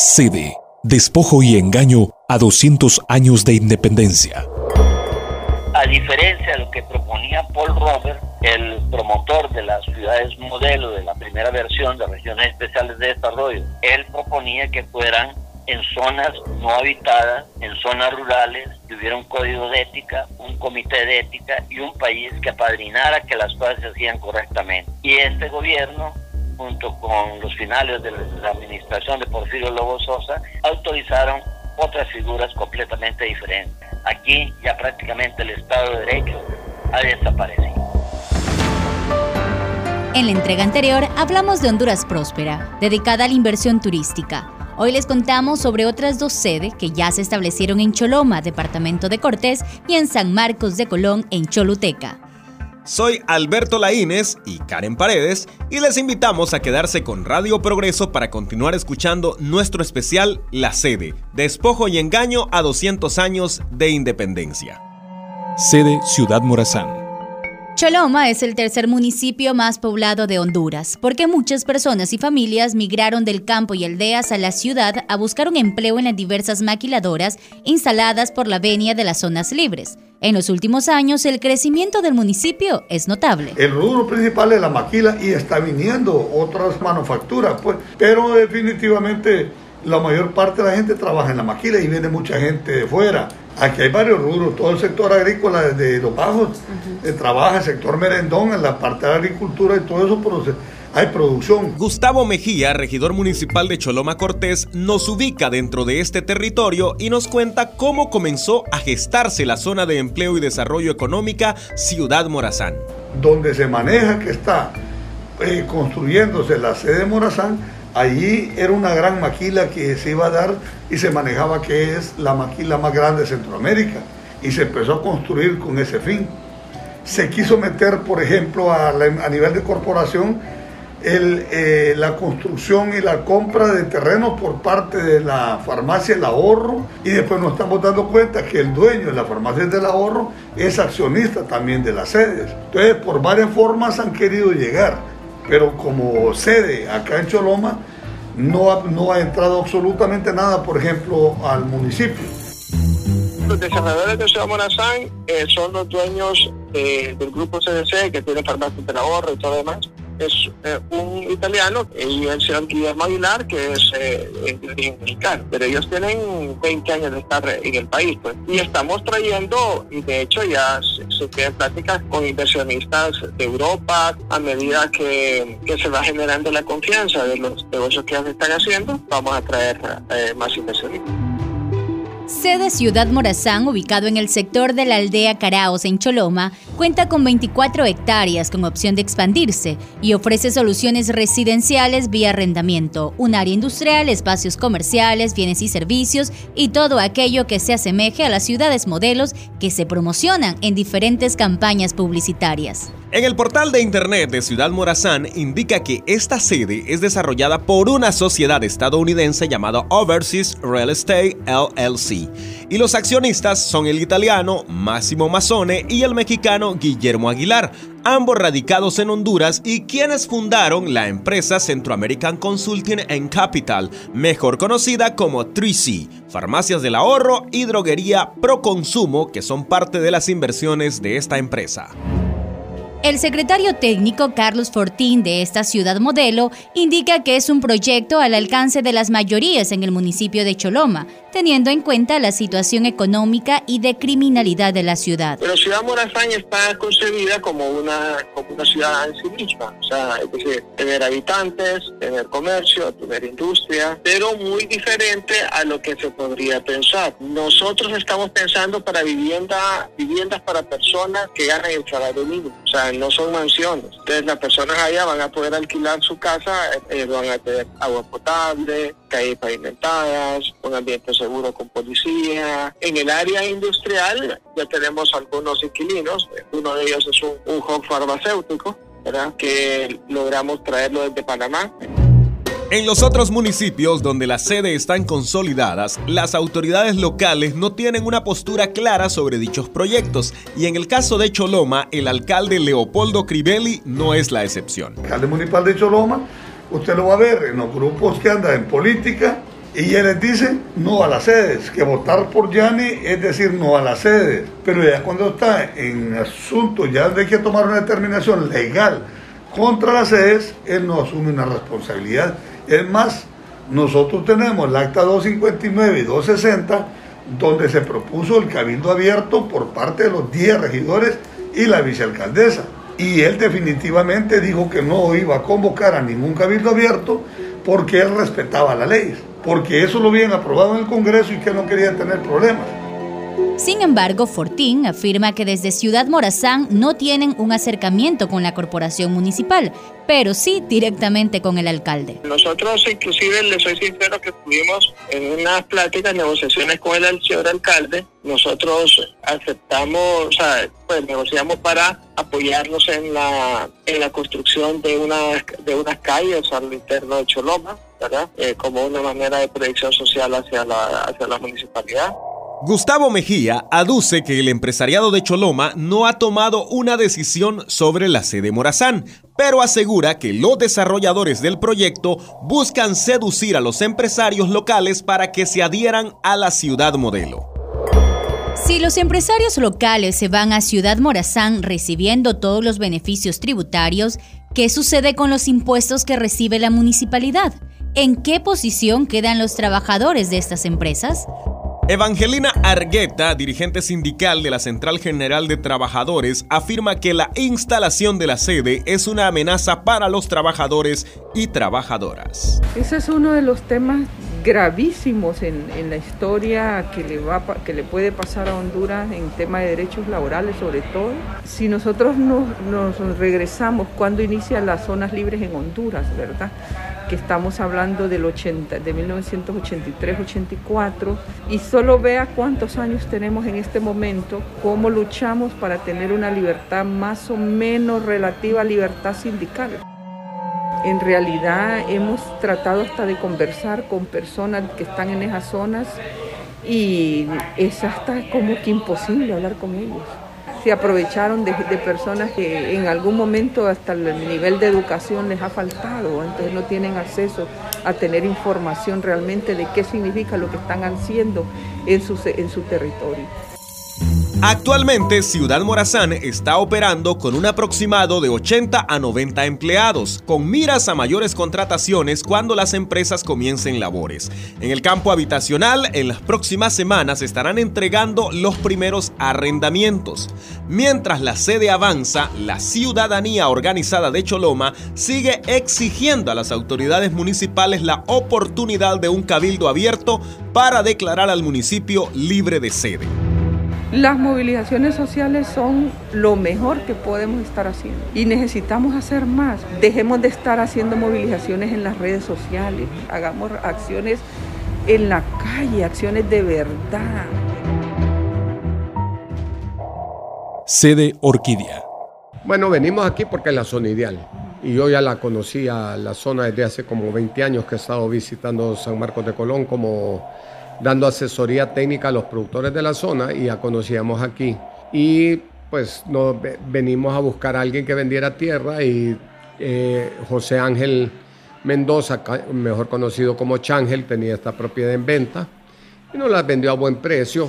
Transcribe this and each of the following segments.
Sede, despojo y engaño a 200 años de independencia. A diferencia de lo que proponía Paul Robert, el promotor de las ciudades modelo de la primera versión de regiones especiales de desarrollo, él proponía que fueran en zonas no habitadas, en zonas rurales, que hubiera un código de ética, un comité de ética y un país que apadrinara que las cosas se hacían correctamente. Y este gobierno junto con los finales de la administración de Porfirio Lobo Sosa, autorizaron otras figuras completamente diferentes. Aquí ya prácticamente el Estado de Derecho ha desaparecido. En la entrega anterior hablamos de Honduras Próspera, dedicada a la inversión turística. Hoy les contamos sobre otras dos sedes que ya se establecieron en Choloma, departamento de Cortés, y en San Marcos de Colón, en Choluteca. Soy Alberto Laínez y Karen Paredes y les invitamos a quedarse con Radio Progreso para continuar escuchando nuestro especial La Sede, Despojo y Engaño a 200 años de independencia. Sede Ciudad Morazán. Choloma es el tercer municipio más poblado de Honduras, porque muchas personas y familias migraron del campo y aldeas a la ciudad a buscar un empleo en las diversas maquiladoras instaladas por la venia de las zonas libres. En los últimos años, el crecimiento del municipio es notable. El rubro principal es la maquila y está viniendo otras manufacturas, pues, pero definitivamente la mayor parte de la gente trabaja en la maquila y viene mucha gente de fuera. Aquí hay varios rubros, todo el sector agrícola de Los Bajos eh, trabaja, el sector merendón, en la parte de la agricultura y todo eso, pero hay producción. Gustavo Mejía, regidor municipal de Choloma Cortés, nos ubica dentro de este territorio y nos cuenta cómo comenzó a gestarse la zona de empleo y desarrollo económica Ciudad Morazán. Donde se maneja que está eh, construyéndose la sede de Morazán, allí era una gran maquila que se iba a dar y se manejaba que es la maquila más grande de Centroamérica y se empezó a construir con ese fin. Se quiso meter, por ejemplo, a, a nivel de corporación, eh, la construcción y la compra de terrenos por parte de la farmacia El Ahorro y después nos estamos dando cuenta que el dueño de la farmacia del Ahorro es accionista también de las sedes. Entonces, por varias formas han querido llegar, pero como sede acá en Choloma no ha, no ha entrado absolutamente nada, por ejemplo, al municipio. Los desarrolladores de Ciudad Morazán eh, son los dueños eh, del grupo CDC que tiene farmacias del ahorro y todo demás es eh, un italiano y el señor Guillermo Aguilar, que es eh. Pero ellos tienen 20 años de estar en el país. Pues. Y estamos trayendo, y de hecho ya se, quedan pláticas con inversionistas de Europa a medida que, que, se va generando la confianza de los negocios que se están haciendo, vamos a traer eh, más inversionistas. Sede Ciudad Morazán, ubicado en el sector de la aldea Caraos en Choloma, cuenta con 24 hectáreas con opción de expandirse y ofrece soluciones residenciales vía arrendamiento, un área industrial, espacios comerciales, bienes y servicios y todo aquello que se asemeje a las ciudades modelos que se promocionan en diferentes campañas publicitarias. En el portal de internet de Ciudad Morazán indica que esta sede es desarrollada por una sociedad estadounidense llamada Overseas Real Estate LLC y los accionistas son el italiano Massimo Mazzone y el mexicano Guillermo Aguilar, ambos radicados en Honduras y quienes fundaron la empresa Centro American Consulting and Capital, mejor conocida como 3C, farmacias del ahorro y droguería pro consumo que son parte de las inversiones de esta empresa. El secretario técnico Carlos Fortín de esta ciudad modelo indica que es un proyecto al alcance de las mayorías en el municipio de Choloma, teniendo en cuenta la situación económica y de criminalidad de la ciudad. Pero Ciudad Morazán está concebida como una, como una ciudad en sí misma, o sea, es decir, tener habitantes, tener comercio, tener industria, pero muy diferente a lo que se podría pensar. Nosotros estamos pensando para vivienda, viviendas para personas que ganan el salario mínimo, o sea, no son mansiones. Entonces las personas allá van a poder alquilar su casa, eh, van a tener agua potable, calles pavimentadas, un ambiente seguro con policía. En el área industrial ya tenemos algunos inquilinos, uno de ellos es un, un farmacéutico, ¿verdad? que logramos traerlo desde Panamá. En los otros municipios donde las sedes están consolidadas, las autoridades locales no tienen una postura clara sobre dichos proyectos y en el caso de Choloma, el alcalde Leopoldo Crivelli no es la excepción. El alcalde municipal de Choloma, usted lo va a ver en los grupos que andan en política, Y él les dice no a las sedes, que votar por Yanni es decir no a las sedes. Pero ya cuando está en asunto, ya hay que tomar una determinación legal contra las sedes, él no asume una responsabilidad. Es más, nosotros tenemos el acta 259 y 260, donde se propuso el cabildo abierto por parte de los 10 regidores y la vicealcaldesa. Y él definitivamente dijo que no iba a convocar a ningún cabildo abierto porque él respetaba la ley, porque eso lo habían aprobado en el Congreso y que no quería tener problemas. Sin embargo, Fortín afirma que desde Ciudad Morazán no tienen un acercamiento con la corporación municipal, pero sí directamente con el alcalde. Nosotros inclusive, le soy sincero, que estuvimos en unas pláticas, negociaciones con el señor alcalde. Nosotros aceptamos, o sea, pues negociamos para apoyarnos en la, en la construcción de, una, de unas calles al interno de Choloma, ¿verdad? Eh, como una manera de proyección social hacia la, hacia la municipalidad. Gustavo Mejía aduce que el empresariado de Choloma no ha tomado una decisión sobre la sede Morazán, pero asegura que los desarrolladores del proyecto buscan seducir a los empresarios locales para que se adhieran a la ciudad modelo. Si los empresarios locales se van a Ciudad Morazán recibiendo todos los beneficios tributarios, ¿qué sucede con los impuestos que recibe la municipalidad? ¿En qué posición quedan los trabajadores de estas empresas? Evangelina Argueta, dirigente sindical de la Central General de Trabajadores, afirma que la instalación de la sede es una amenaza para los trabajadores y trabajadoras. Ese es uno de los temas gravísimos en, la historia que le, va, que le puede pasar a Honduras en tema de derechos laborales sobre todo. Si nosotros nos, nos regresamos cuando inicia las zonas libres en Honduras, ¿verdad? Que estamos hablando del 80, de 1983-84, y solo vea cuántos años tenemos en este momento, cómo luchamos para tener una libertad más o menos relativa a libertad sindical. En realidad hemos tratado hasta de conversar con personas que están en esas zonas y es hasta como que imposible hablar con ellos se aprovecharon de, personas que en algún momento hasta el nivel de educación les ha faltado, entonces no tienen acceso a tener información realmente de qué significa lo que están haciendo en su, en su territorio. Actualmente, Ciudad Morazán está operando con un aproximado de 80 a 90 empleados, con miras a mayores contrataciones cuando las empresas comiencen labores. En el campo habitacional, en las próximas semanas estarán entregando los primeros arrendamientos. Mientras la sede avanza, la ciudadanía organizada de Choloma sigue exigiendo a las autoridades municipales la oportunidad de un cabildo abierto para declarar al municipio libre de sede. Las movilizaciones sociales son lo mejor que podemos estar haciendo y necesitamos hacer más. Dejemos de estar haciendo movilizaciones en las redes sociales, hagamos acciones en la calle, acciones de verdad. Sede Orquídea. Bueno, venimos aquí porque es la zona ideal. Y yo ya la conocía, la zona desde hace como 20 años que he estado visitando San Marcos de Colón como dando asesoría técnica a los productores de la zona y ya conocíamos aquí. Y pues nos venimos a buscar a alguien que vendiera tierra y eh, José Ángel Mendoza, mejor conocido como Changel, tenía esta propiedad en venta y nos la vendió a buen precio.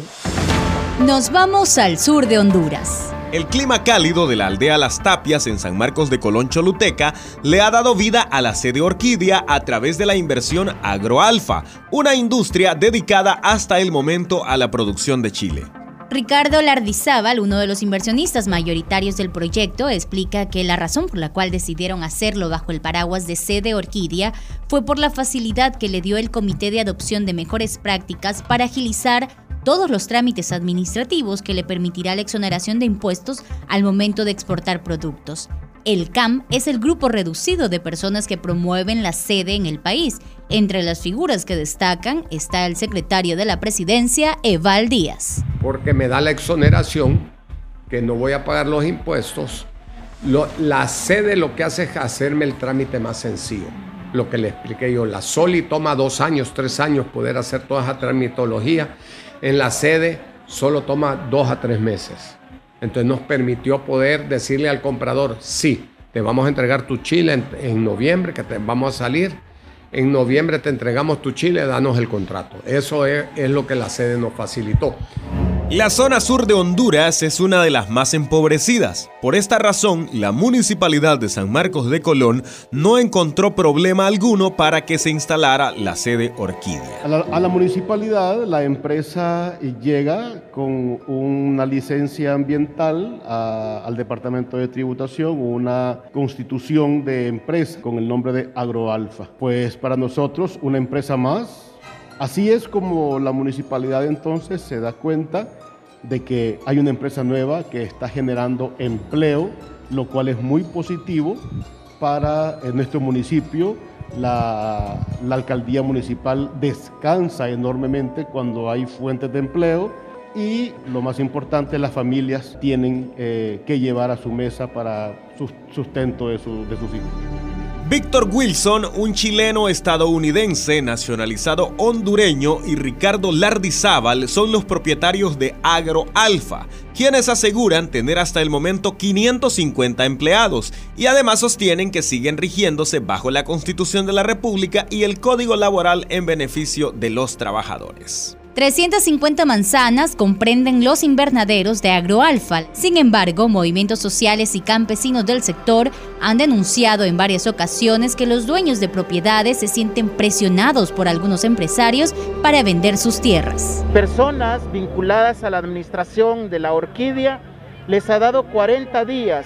Nos vamos al sur de Honduras. El clima cálido de la aldea Las Tapias en San Marcos de Colón Choluteca le ha dado vida a la sede Orquídea a través de la inversión Agroalfa, una industria dedicada hasta el momento a la producción de chile. Ricardo Lardizábal, uno de los inversionistas mayoritarios del proyecto, explica que la razón por la cual decidieron hacerlo bajo el paraguas de sede Orquídea fue por la facilidad que le dio el Comité de Adopción de Mejores Prácticas para agilizar todos los trámites administrativos que le permitirá la exoneración de impuestos al momento de exportar productos. El CAM es el grupo reducido de personas que promueven la sede en el país. Entre las figuras que destacan está el secretario de la presidencia, Eval Díaz. Porque me da la exoneración, que no voy a pagar los impuestos. la sede lo que hace es hacerme el trámite más sencillo. Lo que le expliqué yo, la SOLI toma dos años, tres años poder hacer toda esa tramitología en la sede solo toma dos a tres meses. Entonces nos permitió poder decirle al comprador, sí, te vamos a entregar tu chile en, noviembre, que te vamos a salir en noviembre te entregamos tu chile, danos el contrato. Eso es, es lo que la sede nos facilitó. La zona sur de Honduras es una de las más empobrecidas. Por esta razón, la municipalidad de San Marcos de Colón no encontró problema alguno para que se instalara la sede Orquídea. A la, municipalidad, la empresa llega con una licencia ambiental al Departamento de Tributación, una constitución de empresa con el nombre de Agroalfa. Pues para nosotros, una empresa más Así es como la municipalidad entonces se da cuenta de que hay una empresa nueva que está generando empleo, lo cual es muy positivo para nuestro municipio. La, alcaldía municipal descansa enormemente cuando hay fuentes de empleo y lo más importante, las familias tienen eh, que llevar a su mesa para sustento de, de sus hijos. Víctor Wilson, un chileno estadounidense nacionalizado hondureño, y Ricardo Lardizábal son los propietarios de Agro Alfa, quienes aseguran tener hasta el momento 550 empleados y además sostienen que siguen rigiéndose bajo la Constitución de la República y el Código Laboral en beneficio de los trabajadores. 350 manzanas comprenden los invernaderos de Agroalfa. Sin embargo, movimientos sociales y campesinos del sector han denunciado en varias ocasiones que los dueños de propiedades se sienten presionados por algunos empresarios para vender sus tierras. Personas vinculadas a la administración de la orquídea les ha dado 40 días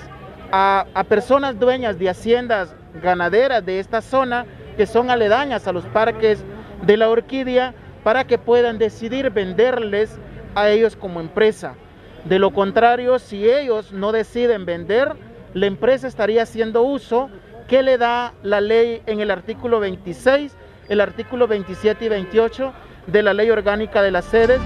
a, a personas dueñas de haciendas ganaderas de esta zona que son aledañas a los parques de la orquídea para que puedan decidir venderles a ellos como empresa. De lo contrario, si ellos no deciden vender, la empresa estaría haciendo uso que le da la ley en el artículo 26, el artículo 27 y 28 de la ley orgánica de las sedes.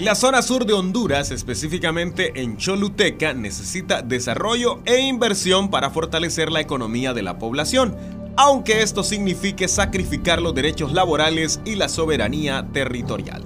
La zona sur de Honduras, específicamente en Choluteca, necesita desarrollo e inversión para fortalecer la economía de la población aunque esto signifique sacrificar los derechos laborales y la soberanía territorial.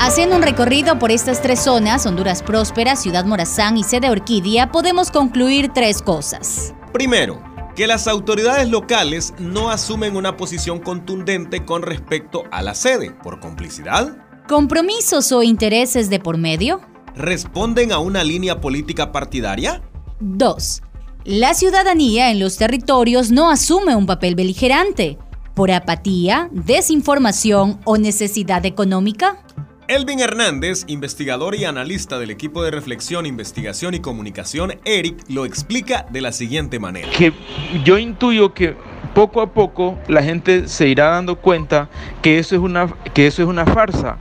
Haciendo un recorrido por estas tres zonas, Honduras Próspera, Ciudad Morazán y Sede Orquídea, podemos concluir tres cosas. Primero, que las autoridades locales no asumen una posición contundente con respecto a la sede, por complicidad. ¿Compromisos o intereses de por medio? ¿Responden a una línea política partidaria? 2. La ciudadanía en los territorios no asume un papel beligerante por apatía, desinformación o necesidad económica. Elvin Hernández, investigador y analista del equipo de reflexión, investigación y comunicación ERIC, lo explica de la siguiente manera. Que yo intuyo que poco a poco la gente se irá dando cuenta que eso es una, que eso es una farsa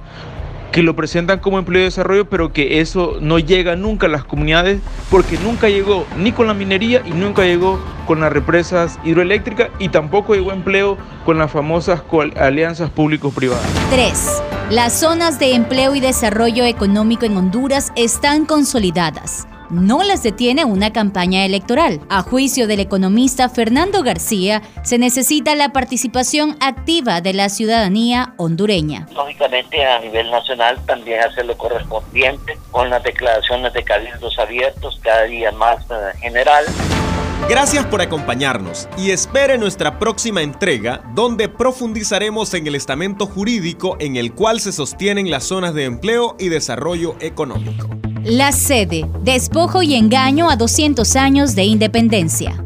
que lo presentan como empleo de desarrollo, pero que eso no llega nunca a las comunidades porque nunca llegó ni con la minería y nunca llegó con las represas hidroeléctricas y tampoco llegó empleo con las famosas alianzas público-privadas. 3. Las zonas de empleo y desarrollo económico en Honduras están consolidadas no las detiene una campaña electoral. A juicio del economista Fernando García, se necesita la participación activa de la ciudadanía hondureña. Lógicamente, a nivel nacional también hacer lo correspondiente con las declaraciones de cabildos abiertos cada día más eh, general. Gracias por acompañarnos y espere nuestra próxima entrega donde profundizaremos en el estamento jurídico en el cual se sostienen las zonas de empleo y desarrollo económico. La sede, despojo y engaño a 200 años de independencia.